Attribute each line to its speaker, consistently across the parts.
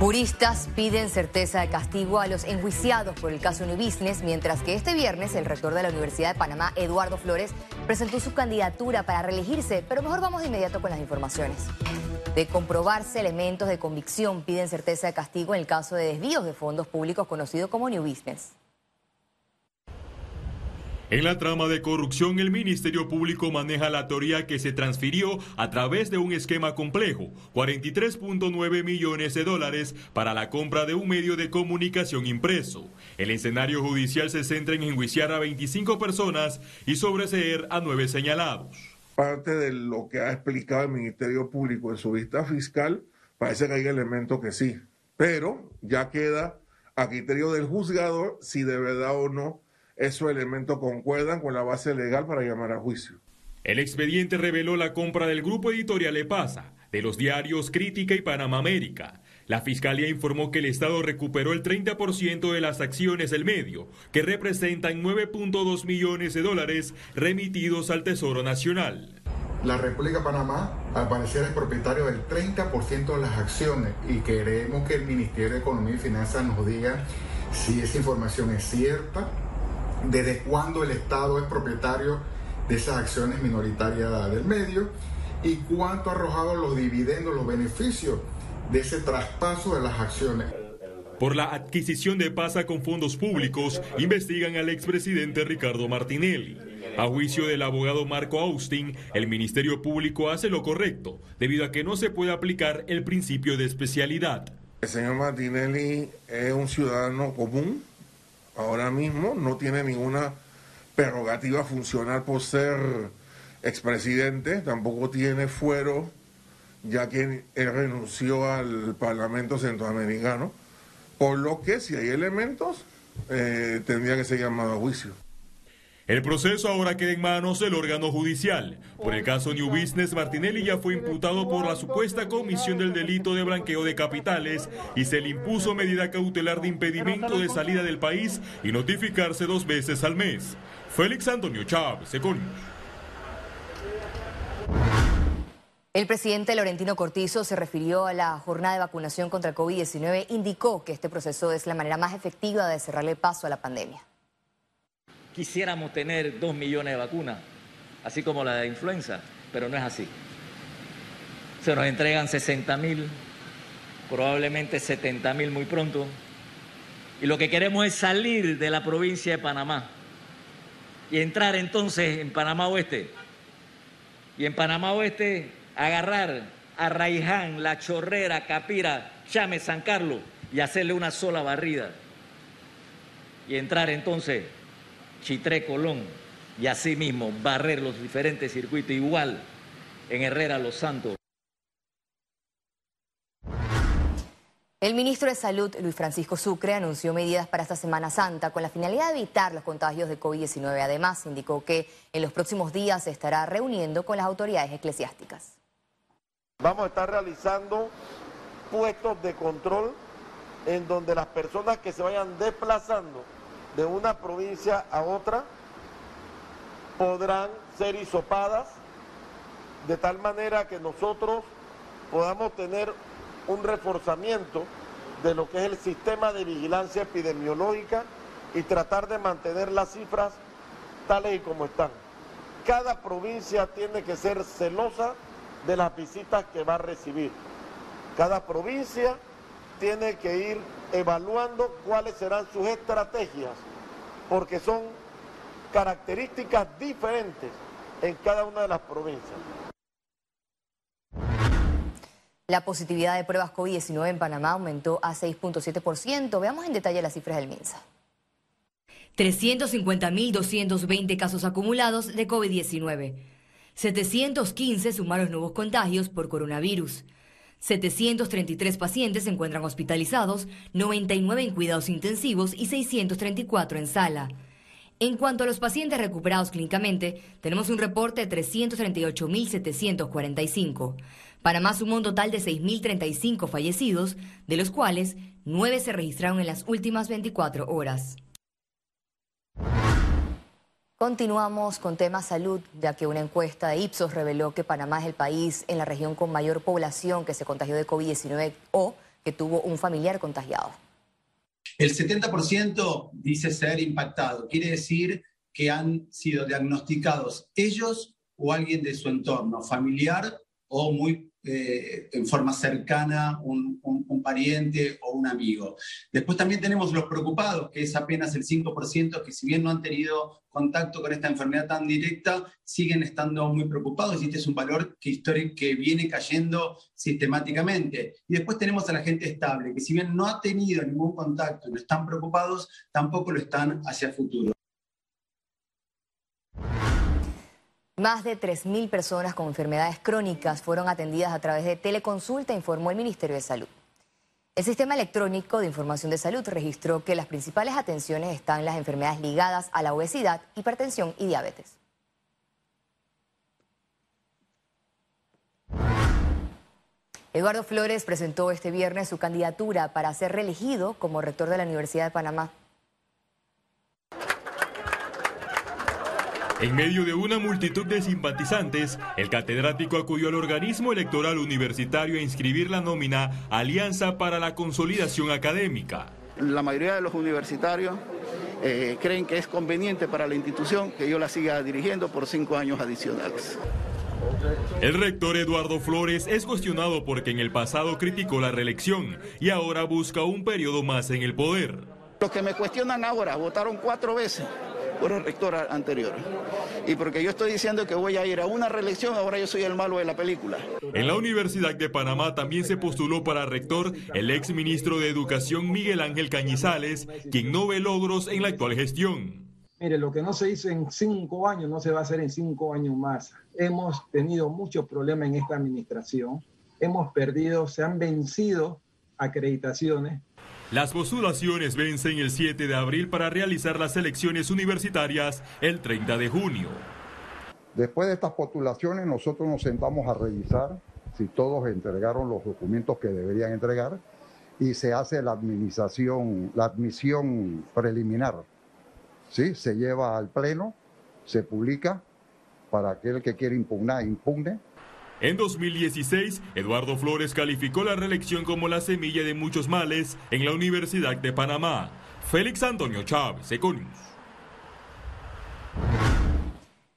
Speaker 1: Juristas piden certeza de castigo a los enjuiciados por el caso New Business, mientras que este viernes el rector de la Universidad de Panamá, Eduardo Flores, presentó su candidatura para reelegirse, pero mejor vamos de inmediato con las informaciones. De comprobarse elementos de convicción, piden certeza de castigo en el caso de desvíos de fondos públicos conocido como New Business.
Speaker 2: En la trama de corrupción, el Ministerio Público maneja la teoría que se transfirió a través de un esquema complejo, 43.9 millones de dólares para la compra de un medio de comunicación impreso. El escenario judicial se centra en enjuiciar a 25 personas y sobreseer a nueve señalados.
Speaker 3: Parte de lo que ha explicado el Ministerio Público en su vista fiscal, parece que hay elementos que sí, pero ya queda a criterio del juzgador si de verdad o no esos elementos concuerdan con la base legal para llamar a juicio.
Speaker 2: El expediente reveló la compra del grupo editorial Epasa, de los diarios Crítica y Panamá América. La Fiscalía informó que el Estado recuperó el 30% de las acciones del medio, que representan 9.2 millones de dólares remitidos al Tesoro Nacional.
Speaker 4: La República de Panamá, al parecer, es propietario del 30% de las acciones y queremos que el Ministerio de Economía y Finanzas nos diga si esa información es cierta desde cuándo el Estado es propietario de esas acciones minoritarias del medio y cuánto ha arrojado los dividendos, los beneficios de ese traspaso de las acciones.
Speaker 2: Por la adquisición de PASA con fondos públicos, investigan al expresidente Ricardo Martinelli. A juicio del abogado Marco Austin, el Ministerio Público hace lo correcto, debido a que no se puede aplicar el principio de especialidad.
Speaker 3: El señor Martinelli es un ciudadano común ahora mismo no tiene ninguna prerrogativa funcional por ser expresidente, tampoco tiene fuero, ya que él renunció al Parlamento Centroamericano, por lo que si hay elementos, eh, tendría que ser llamado a juicio.
Speaker 2: El proceso ahora queda en manos del órgano judicial. Por el caso New Business, Martinelli ya fue imputado por la supuesta comisión del delito de blanqueo de capitales y se le impuso medida cautelar de impedimento de salida del país y notificarse dos veces al mes. Félix Antonio Chávez, Econius.
Speaker 1: El presidente Laurentino Cortizo se refirió a la jornada de vacunación contra el COVID-19, indicó que este proceso es la manera más efectiva de cerrarle paso a la pandemia
Speaker 5: quisiéramos tener dos millones de vacunas, así como la de influenza, pero no es así. Se nos entregan 60 mil, probablemente 70 mil muy pronto, y lo que queremos es salir de la provincia de Panamá y entrar entonces en Panamá Oeste. Y en Panamá Oeste agarrar a Raiján, La Chorrera, Capira, Chame, San Carlos y hacerle una sola barrida. Y entrar entonces Chitré Colón y asimismo barrer los diferentes circuitos igual en Herrera Los Santos.
Speaker 1: El ministro de Salud, Luis Francisco Sucre, anunció medidas para esta Semana Santa con la finalidad de evitar los contagios de COVID-19. Además, indicó que en los próximos días se estará reuniendo con las autoridades eclesiásticas.
Speaker 6: Vamos a estar realizando puestos de control en donde las personas que se vayan desplazando de una provincia a otra podrán ser hisopadas de tal manera que nosotros podamos tener un reforzamiento de lo que es el sistema de vigilancia epidemiológica y tratar de mantener las cifras tales y como están. Cada provincia tiene que ser celosa de las visitas que va a recibir. Cada provincia tiene que ir evaluando cuáles serán sus estrategias, porque son características diferentes en cada una de las provincias.
Speaker 1: La positividad de pruebas COVID-19 en Panamá aumentó a 6.7%. Veamos en detalle las cifras del MINSA. 350.220 casos acumulados de COVID-19. 715 sumaron nuevos contagios por coronavirus. 733 pacientes se encuentran hospitalizados, 99 en cuidados intensivos y 634 en sala. En cuanto a los pacientes recuperados clínicamente, tenemos un reporte de 338.745. Panamá sumó un total de 6.035 fallecidos, de los cuales 9 se registraron en las últimas 24 horas. Continuamos con tema salud, ya que una encuesta de Ipsos reveló que Panamá es el país en la región con mayor población que se contagió de COVID-19 o que tuvo un familiar contagiado.
Speaker 7: El 70% dice ser impactado, quiere decir que han sido diagnosticados ellos o alguien de su entorno, familiar o muy eh, en forma cercana un, pariente o un amigo. Después también tenemos los preocupados, que es apenas el 5%, que si bien no han tenido contacto con esta enfermedad tan directa, siguen estando muy preocupados y este es un valor que, histórico, que viene cayendo sistemáticamente. Y después tenemos a la gente estable, que si bien no ha tenido ningún contacto y no están preocupados, tampoco lo están hacia el futuro.
Speaker 1: Más de 3.000 personas con enfermedades crónicas fueron atendidas a través de teleconsulta, informó el Ministerio de Salud. El Sistema Electrónico de Información de Salud registró que las principales atenciones están en las enfermedades ligadas a la obesidad, hipertensión y diabetes. Eduardo Flores presentó este viernes su candidatura para ser reelegido como rector de la Universidad de Panamá.
Speaker 2: En medio de una multitud de simpatizantes, el catedrático acudió al organismo electoral universitario a inscribir la nómina Alianza para la Consolidación Académica.
Speaker 8: La mayoría de los universitarios eh, creen que es conveniente para la institución que yo la siga dirigiendo por cinco años adicionales.
Speaker 2: El rector Eduardo Flores es cuestionado porque en el pasado criticó la reelección y ahora busca un periodo más en el poder.
Speaker 8: Los que me cuestionan ahora votaron cuatro veces por el rector anterior. Y porque yo estoy diciendo que voy a ir a una reelección, ahora yo soy el malo de la película.
Speaker 2: En la Universidad de Panamá también se postuló para rector el ex ministro de Educación Miguel Ángel Cañizales, quien no ve logros en la actual gestión.
Speaker 9: Mire, lo que no se hizo en cinco años no se va a hacer en cinco años más. Hemos tenido muchos problemas en esta administración. Hemos perdido, se han vencido acreditaciones
Speaker 2: las postulaciones vencen el 7 de abril para realizar las elecciones universitarias el 30 de junio.
Speaker 10: Después de estas postulaciones nosotros nos sentamos a revisar si todos entregaron los documentos que deberían entregar y se hace la administración, la admisión preliminar. ¿Sí? Se lleva al pleno, se publica para aquel que quiere impugnar, impugne
Speaker 2: en 2016, Eduardo Flores calificó la reelección como la semilla de muchos males en la Universidad de Panamá. Félix Antonio Chávez, Econius.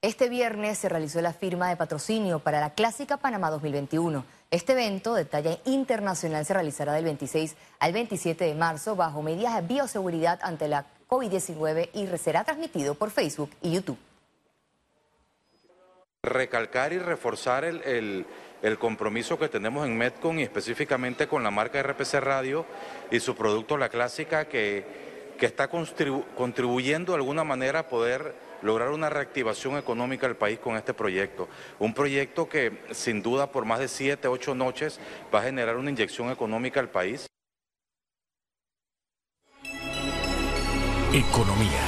Speaker 1: Este viernes se realizó la firma de patrocinio para la Clásica Panamá 2021. Este evento de talla internacional se realizará del 26 al 27 de marzo bajo medidas de bioseguridad ante la COVID-19 y será transmitido por Facebook y YouTube
Speaker 11: recalcar y reforzar el, compromiso que tenemos en Metcon y específicamente con la marca RPC Radio y su producto La Clásica que, está contribuyendo de alguna manera a poder lograr una reactivación económica del país con este proyecto. Un proyecto que sin duda por más de siete, ocho noches va a generar una inyección económica al país.
Speaker 1: Economía.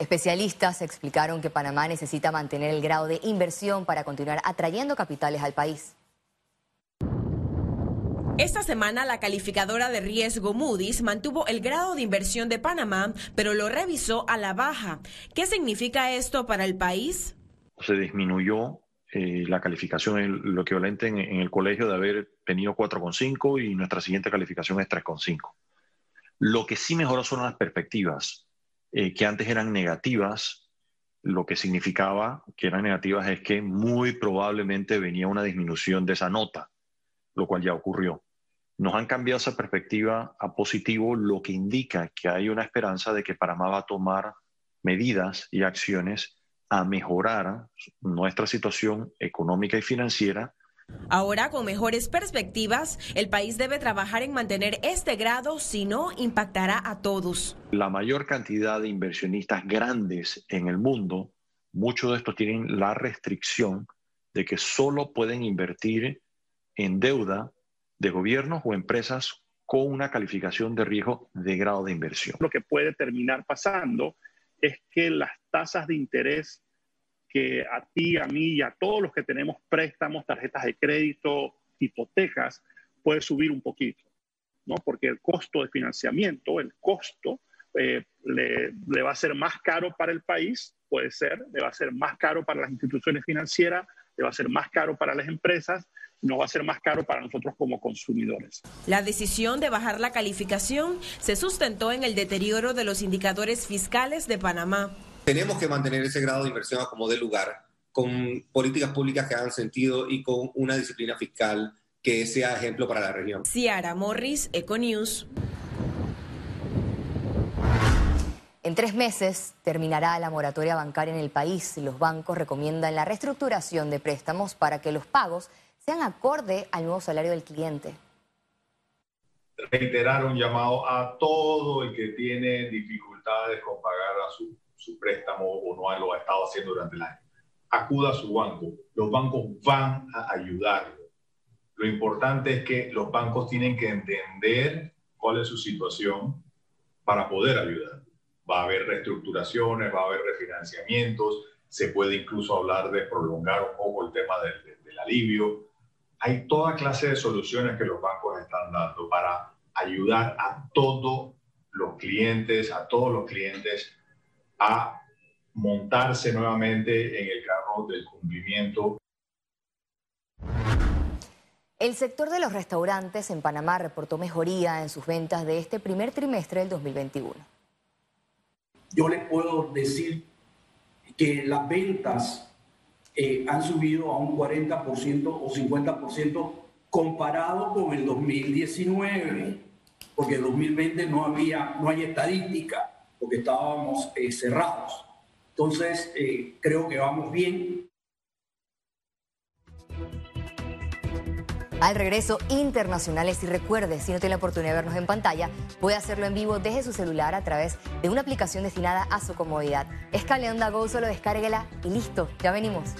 Speaker 1: Especialistas explicaron que Panamá necesita mantener el grado de inversión para continuar atrayendo capitales al país.
Speaker 12: Esta semana la calificadora de riesgo Moody's mantuvo el grado de inversión de Panamá, pero lo revisó a la baja. ¿Qué significa esto para el país?
Speaker 13: Se disminuyó eh, la calificación, lo equivalente en, en el colegio de haber tenido 4,5 y nuestra siguiente calificación es 3,5. Lo que sí mejoró son las perspectivas. Eh, que antes eran negativas, lo que significaba que eran negativas es que muy probablemente venía una disminución de esa nota, lo cual ya ocurrió. Nos han cambiado esa perspectiva a positivo, lo que indica que hay una esperanza de que Panamá va a tomar medidas y acciones a mejorar nuestra situación económica y financiera
Speaker 12: Ahora, con mejores perspectivas, el país debe trabajar en mantener este grado, si no, impactará a todos.
Speaker 13: La mayor cantidad de inversionistas grandes en el mundo, muchos de estos tienen la restricción de que solo pueden invertir en deuda de gobiernos o empresas con una calificación de riesgo de grado de inversión.
Speaker 14: Lo que puede terminar pasando es que las tasas de interés que a ti, a mí y a todos los que tenemos préstamos, tarjetas de crédito, hipotecas, puede subir un poquito, ¿no? Porque el costo de financiamiento, el costo, eh, le, le, va a ser más caro para el país, puede ser, le va a ser más caro para las instituciones financieras, le va a ser más caro para las empresas no va a ser más caro para nosotros como consumidores.
Speaker 12: La decisión de bajar la calificación se sustentó en el deterioro de los indicadores fiscales de Panamá.
Speaker 15: Tenemos que mantener ese grado de inversión a como de lugar, con políticas públicas que hagan sentido y con una disciplina fiscal que sea ejemplo para la región.
Speaker 12: Ciara Morris, Econews.
Speaker 1: En tres meses terminará la moratoria bancaria en el país y los bancos recomiendan la reestructuración de préstamos para que los pagos sean acorde al nuevo salario del cliente.
Speaker 16: Reiterar un llamado a todo el que tiene dificultades con pagar a su, su préstamo o no lo ha estado haciendo durante el año. Acuda a su banco. Los bancos van a ayudarlo. Lo importante es que los bancos tienen que entender cuál es su situación para poder ayudar. Va a haber reestructuraciones, va a haber refinanciamientos, se puede incluso hablar de prolongar un poco el tema del, del alivio hay toda clase de soluciones que los bancos están dando para ayudar a todos los clientes, a todos los clientes a montarse nuevamente en el carro del cumplimiento.
Speaker 1: El sector de los restaurantes en Panamá reportó mejoría en sus ventas de este primer trimestre del 2021.
Speaker 7: Yo les puedo decir que las ventas eh, han subido a un 40% o 50% comparado con el 2019, porque en 2020 no había, no hay estadística, estábamos eh, cerrados. Entonces, eh, creo que vamos bien.
Speaker 1: Al regreso, internacionales y recuerde, si no tiene la oportunidad de vernos en pantalla, puede hacerlo en vivo desde su celular a través de una aplicación destinada a su comodidad. Es Cable Onda Go, solo descárguela y listo, ya venimos.